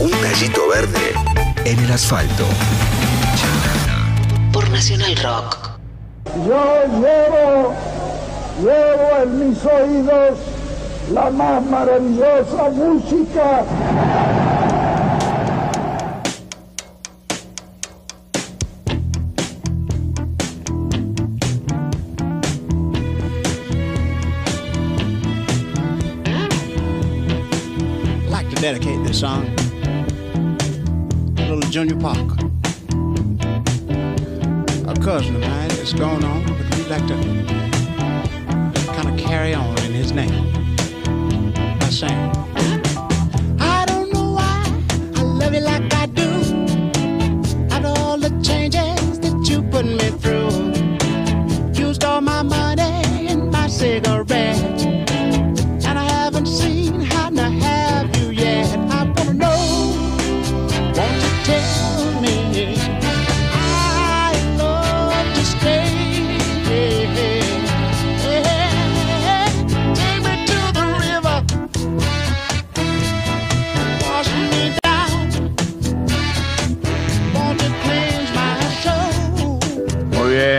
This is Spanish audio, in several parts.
Un tallito verde en el asfalto. Por Nacional Rock. Yo llevo, llevo en mis oídos la más maravillosa música. Dedicate this song to little Junior Parker. A cousin of mine that's on, but we'd like to kind of carry on in his name by saying,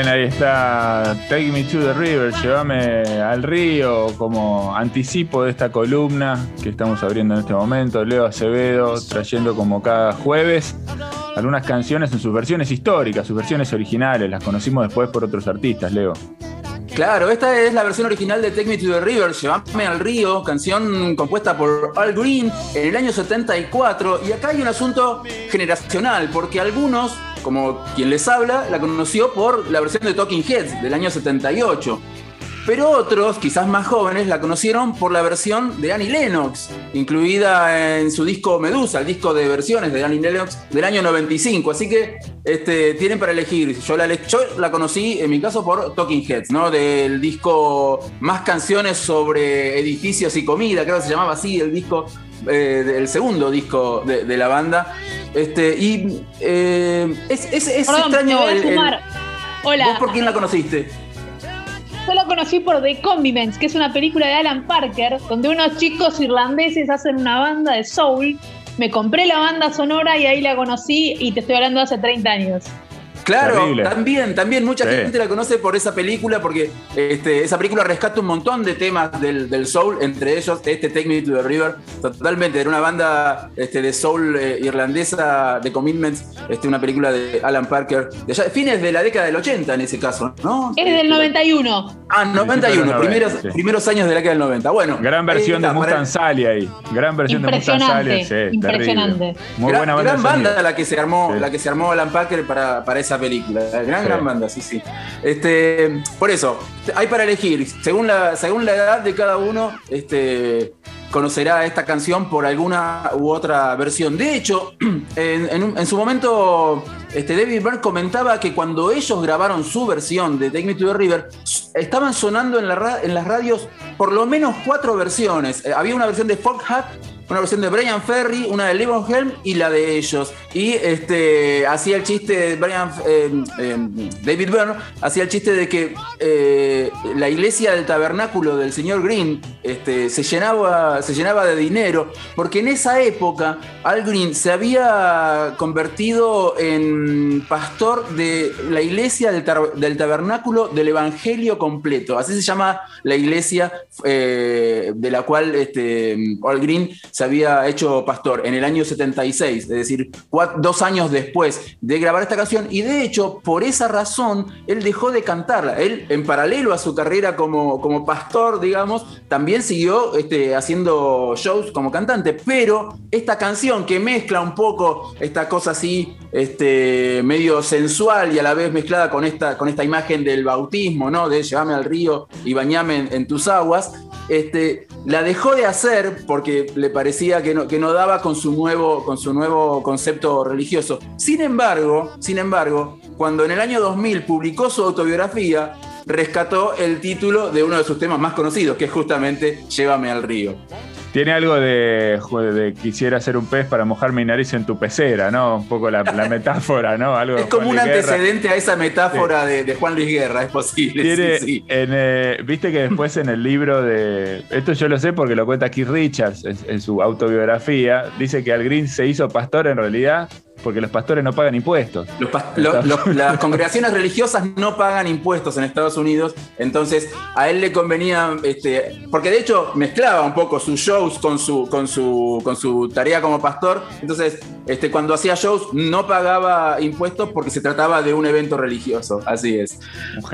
ahí está Take Me to the River, llévame al río como anticipo de esta columna que estamos abriendo en este momento. Leo Acevedo trayendo como cada jueves algunas canciones en sus versiones históricas, sus versiones originales. Las conocimos después por otros artistas, Leo. Claro, esta es la versión original de Take Me to the River, Llévame al río, canción compuesta por Al Green en el año 74. Y acá hay un asunto generacional, porque algunos, como quien les habla, la conoció por la versión de Talking Heads del año 78. Pero otros, quizás más jóvenes, la conocieron por la versión de Annie Lennox, incluida en su disco Medusa, el disco de versiones de Annie Lennox del año 95. Así que este, tienen para elegir. Yo la, conocí, en mi caso, por Talking Heads, ¿no? Del disco Más canciones sobre edificios y comida, creo que se llamaba así el disco, eh, el segundo disco de la banda. Este, y eh, es, es- es Perdón, extraño. el- el-. Hola. ¿Vos por quién la conociste? Yo la conocí por The Condiments, que es una película de Alan Parker, donde unos chicos irlandeses hacen una banda de soul. Me compré la banda sonora y ahí la conocí y te estoy hablando de hace 30 años. Claro, Terrible. también, también mucha Sí. gente la conoce por esa película, porque este, esa película rescata un montón de temas del, del soul, entre ellos este Take Me to the River, totalmente, era una banda este, de soul eh, irlandesa de Commitments, este, una película de Alan Parker, de allá- fines de la década del 80 en ese caso, ¿no? Es del 91. Ah, 91, 90, primeros, sí. primeros años de la década del 90. Bueno, Gran versión de Mustang Sally ahí. Gran versión de Mustang Sally. Impresionante, Sí, impresionante. terrible. Muy gran, buena banda. gran banda la que se armó, Sí. la que se armó Alan Parker para, para esa película. Gran, Sí. gran banda, sí, sí. Este, por eso, hay para elegir. Según la, según la edad de cada uno, este, conocerá esta canción por alguna u otra versión. De hecho, en, en un- en su momento, este, David Byrne comentaba que cuando ellos grabaron su versión de Take Me to the River, estaban sonando en, la en las radios por lo menos cuatro versiones. Eh, había una versión de Folk Hat, una versión de Brian Ferry, una de Helm y la de ellos. Y este hacía el chiste de Brian eh, eh, David Byrne hacía el chiste de que eh, la iglesia del tabernáculo del señor Green este, se llenaba se llenaba de dinero porque en esa época Al Green se había convertido en pastor de la iglesia del, del tabernáculo del Evangelio completo. Así se llama la iglesia de la cual este, Al Green se había hecho pastor en el año 76, es decir, dos años después de grabar esta canción. Y de hecho, por esa razón, él dejó de cantarla. Él, en paralelo a su carrera como, como pastor, digamos, también siguió este, haciendo shows como cantante. Pero esta canción que mezcla un poco esta cosa así, este, medio sensual y a la vez mezclada con esta, con esta imagen del bautismo, ¿no? De llévame al río y bañame en tus aguas. Este, la dejó de hacer porque le parecía que no, que no daba con su, nuevo, con su nuevo concepto religioso. Sin embargo, sin embargo, cuando en el año 2000 publicó su autobiografía, rescató el título de uno de sus temas más conocidos, que es justamente Llévame al río. Tiene algo de, de, quisiera ser un pez para mojar mi nariz en tu pecera, ¿no? Un poco la, metáfora, ¿no? Algo es como un antecedente a esa metáfora de, Juan Luis Guerra, es posible. Eh, Viste que después en el libro de. Esto yo lo sé porque lo cuenta Keith Richards en su autobiografía. Dice que Al Green se hizo pastor en realidad porque los pastores no pagan impuestos. las congregaciones religiosas no pagan impuestos en Estados Unidos, entonces a él le convenía, este, porque de hecho mezclaba un poco sus shows con su, con su, con su tarea como pastor, entonces este, cuando hacía shows no pagaba impuestos porque se trataba de un evento religioso, así es.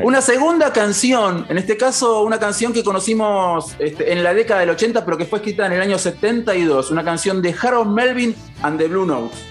Una segunda canción, en este caso una canción que conocimos este, en la década del 80, pero que fue escrita en el año 72, una canción de Harold Melvin and the Blue Notes.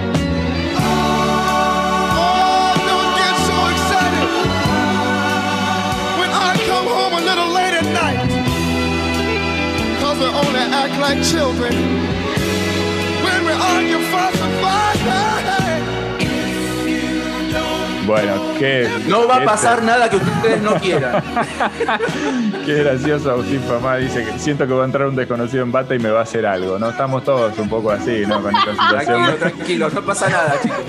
A little late at night we only act like children. When we argue, fuss and fight. Bueno, qué. No va a pasar nada que ustedes no quieran. qué gracioso Agustín Famá dice que siento que va a entrar un desconocido en bata y me va a hacer algo, ¿no? Estamos todos un poco así, ¿no? Con esta situación. Tranquilo, tranquilo, no pasa nada, chicos.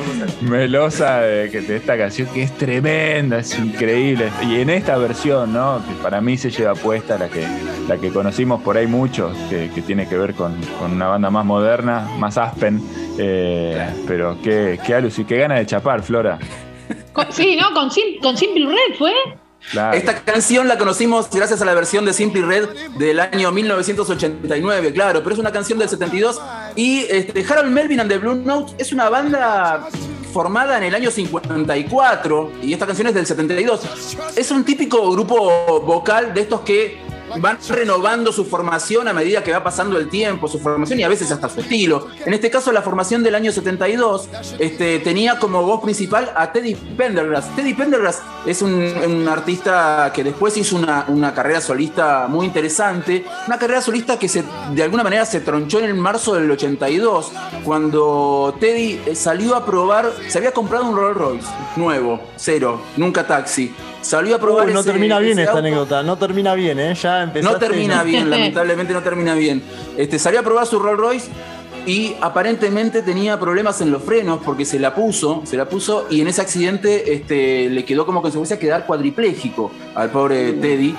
Melosa de, de esta canción que es tremenda, es increíble. Y en esta versión, ¿no? Que para mí se lleva puesta la que, la que conocimos por ahí muchos, que, tiene que ver con, una banda más moderna, más Aspen. Eh, pero qué, qué alus y qué gana de chapar, Flora sí, ¿no? Con, con Simple Red fue. Esta canción la conocimos gracias a la versión de Simple Red del año 1989, claro, pero es una canción del 72. Y este, Harold Melvin and the Blue Note es una banda formada en el año 54 y esta canción es del 72. Es un típico grupo vocal de estos que van renovando su formación a medida que va pasando el tiempo, su formación y a veces hasta su estilo. En este caso, la formación del año 72 este, tenía como voz principal a Teddy Pendergrass. Teddy Pendergrass es un, artista que después hizo una, carrera solista muy interesante, una carrera solista que se, de alguna manera se tronchó en el marzo del 82, cuando Teddy eh, salió a probar, se había comprado un Rolls Royce nuevo, cero, nunca taxi Salió a probar. no termina bien esta anécdota, no termina bien, ¿eh? Ya No termina bien, lamentablemente no termina bien. Este, salió a probar su Rolls Royce y aparentemente tenía problemas en los frenos porque se la puso, se la puso y en ese accidente este, le quedó como consecuencia quedar cuadripléjico al pobre Teddy.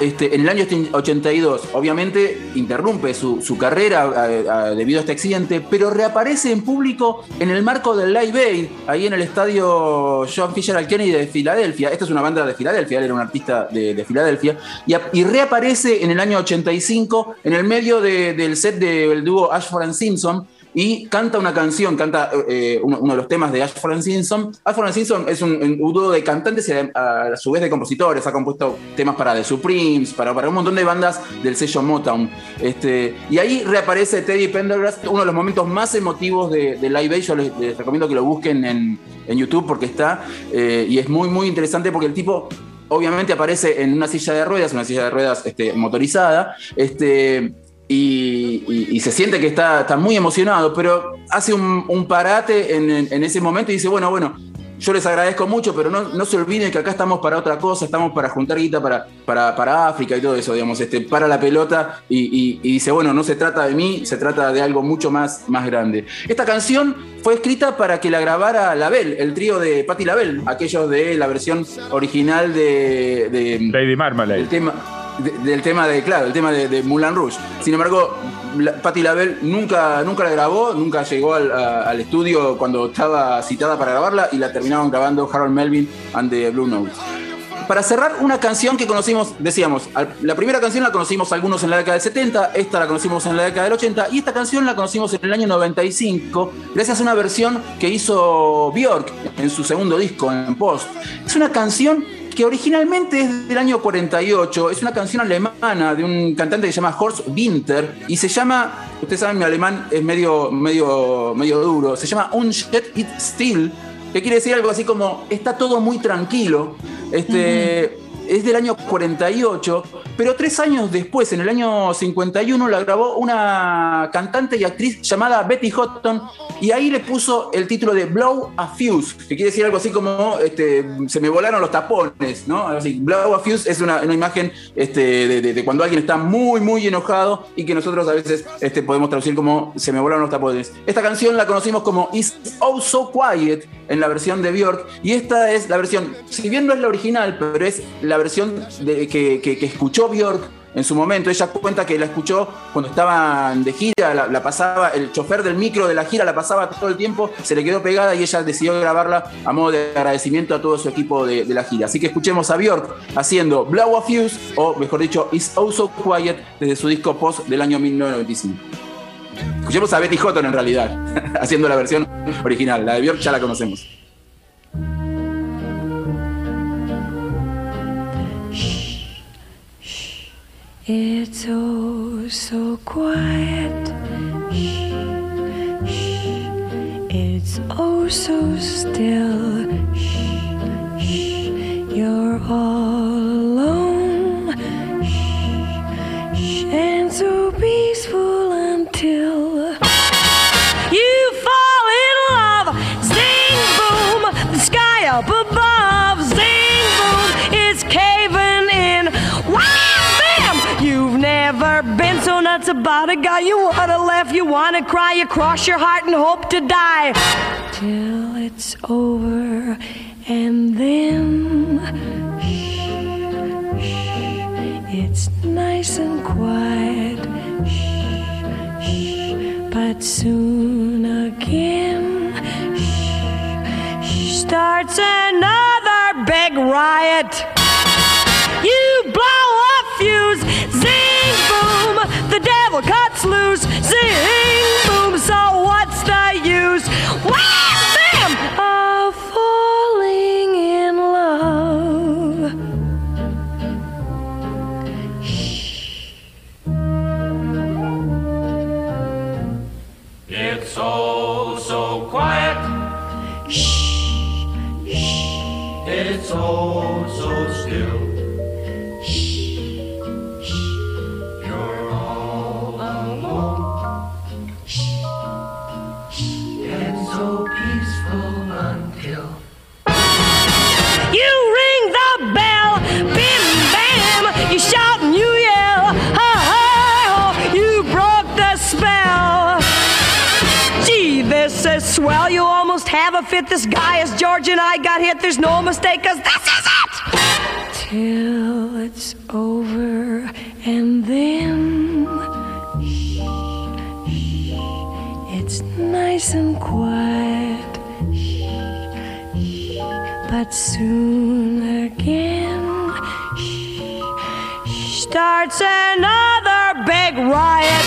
Este, en el año 82, obviamente interrumpe su, carrera debido a este accidente, pero reaparece en público en el marco del Live Aid, ahí en el estadio John Fisher Kennedy de Filadelfia. Esta es una banda de Filadelfia, él era un artista de, Filadelfia. Y, reaparece en el año 85 en el medio del set del dúo Ashford and Simpson y canta una canción, canta eh, uno, de los temas de Ashford Simpson. Ashford Simpson es un, un, de cantantes y a, su vez de compositores, ha compuesto temas para The Supremes, para, para un montón de bandas del sello Motown. Este, y ahí reaparece Teddy Pendergrass, uno de los momentos más emotivos de, Live Aid. Yo les, recomiendo que lo busquen en, YouTube porque está, eh, y es muy, muy interesante porque el tipo obviamente aparece en una silla de ruedas, una silla de ruedas este, motorizada, este, y, se siente que está, está, muy emocionado, pero hace un, parate en, ese momento y dice, bueno, bueno, yo les agradezco mucho, pero no, no, se olviden que acá estamos para otra cosa, estamos para juntar guita para, para, África y todo eso, digamos, este, para la pelota y, dice, bueno, no se trata de mí, se trata de algo mucho más, más grande. Esta canción fue escrita para que la grabara Label, el trío de Patti Label, aquellos de la versión original de... Lady Marmalade. El tema, de- del tema de, claro, el tema de, de Moulin Rouge. Sin embargo, la- Patti nunca, nunca la grabó, nunca llegó al, estudio cuando estaba citada para grabarla y la terminaron grabando Harold Melvin and the Blue Notes. Para cerrar, una canción que conocimos, decíamos, la primera canción la conocimos algunos en la década del 70, esta la conocimos en la década del 80 y esta canción la conocimos en el año 95 gracias a una versión que hizo Björk en su segundo disco, en Post. Es una canción que originalmente es del año 48, es una canción alemana de un cantante que se llama Horst Winter y se llama, ustedes saben, mi alemán es medio, medio, medio duro, se llama Unstedt it still, que quiere decir algo así como está todo muy tranquilo. Este, Es del año 48, pero tres años después, en el año 51, la grabó una cantante y actriz llamada Betty Houghton y ahí le puso el título de Blow a Fuse, que quiere decir algo así como este, se me volaron los tapones, ¿no? Blow a Fuse es una, imagen este, de, cuando alguien está muy, muy enojado y que nosotros a veces este, podemos traducir como se me volaron los tapones. Esta canción la conocimos como It's Oh So Quiet en la versión de Björk y esta es la versión, si bien no es la original, pero es la versión que- que escuchó Björk en su momento. Ella cuenta que la escuchó cuando estaban de gira, la, pasaba, el chofer del micro de la gira la pasaba todo el tiempo, se le quedó pegada y ella decidió grabarla a modo de agradecimiento a todo su equipo de, la gira. Así que escuchemos a Björk haciendo Blow a Fuse, o mejor dicho, It's Oh So Quiet, desde su disco post del año 1995. Escuchemos a Betty Houghton en realidad, haciendo la versión original. La de Björk ya la conocemos. It's oh so quiet. Shh, shh. It's oh so still. Shh, shh. You're all about a guy. You wanna laugh, you wanna cry, you cross your heart and hope to die till it's over, and then shh, shh, it's nice and quiet. Shh, shh, but soon again shh, shh, starts another big riot. Until. You ring the bell, bim bam, you shout and you yell, ha ha ho, you broke the spell. Gee, this is swell, you almost have a fit. This guy is George and I got hit, there's no mistake, cause this is it! Till it's over, and then it's nice and quiet. But soon again starts another big riot.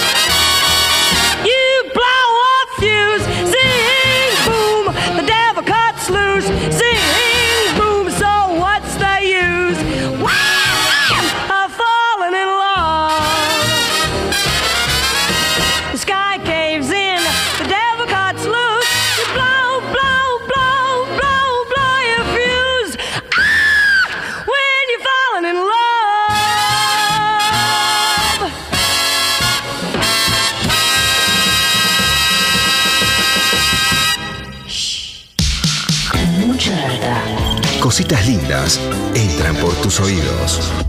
Entran por tus oídos.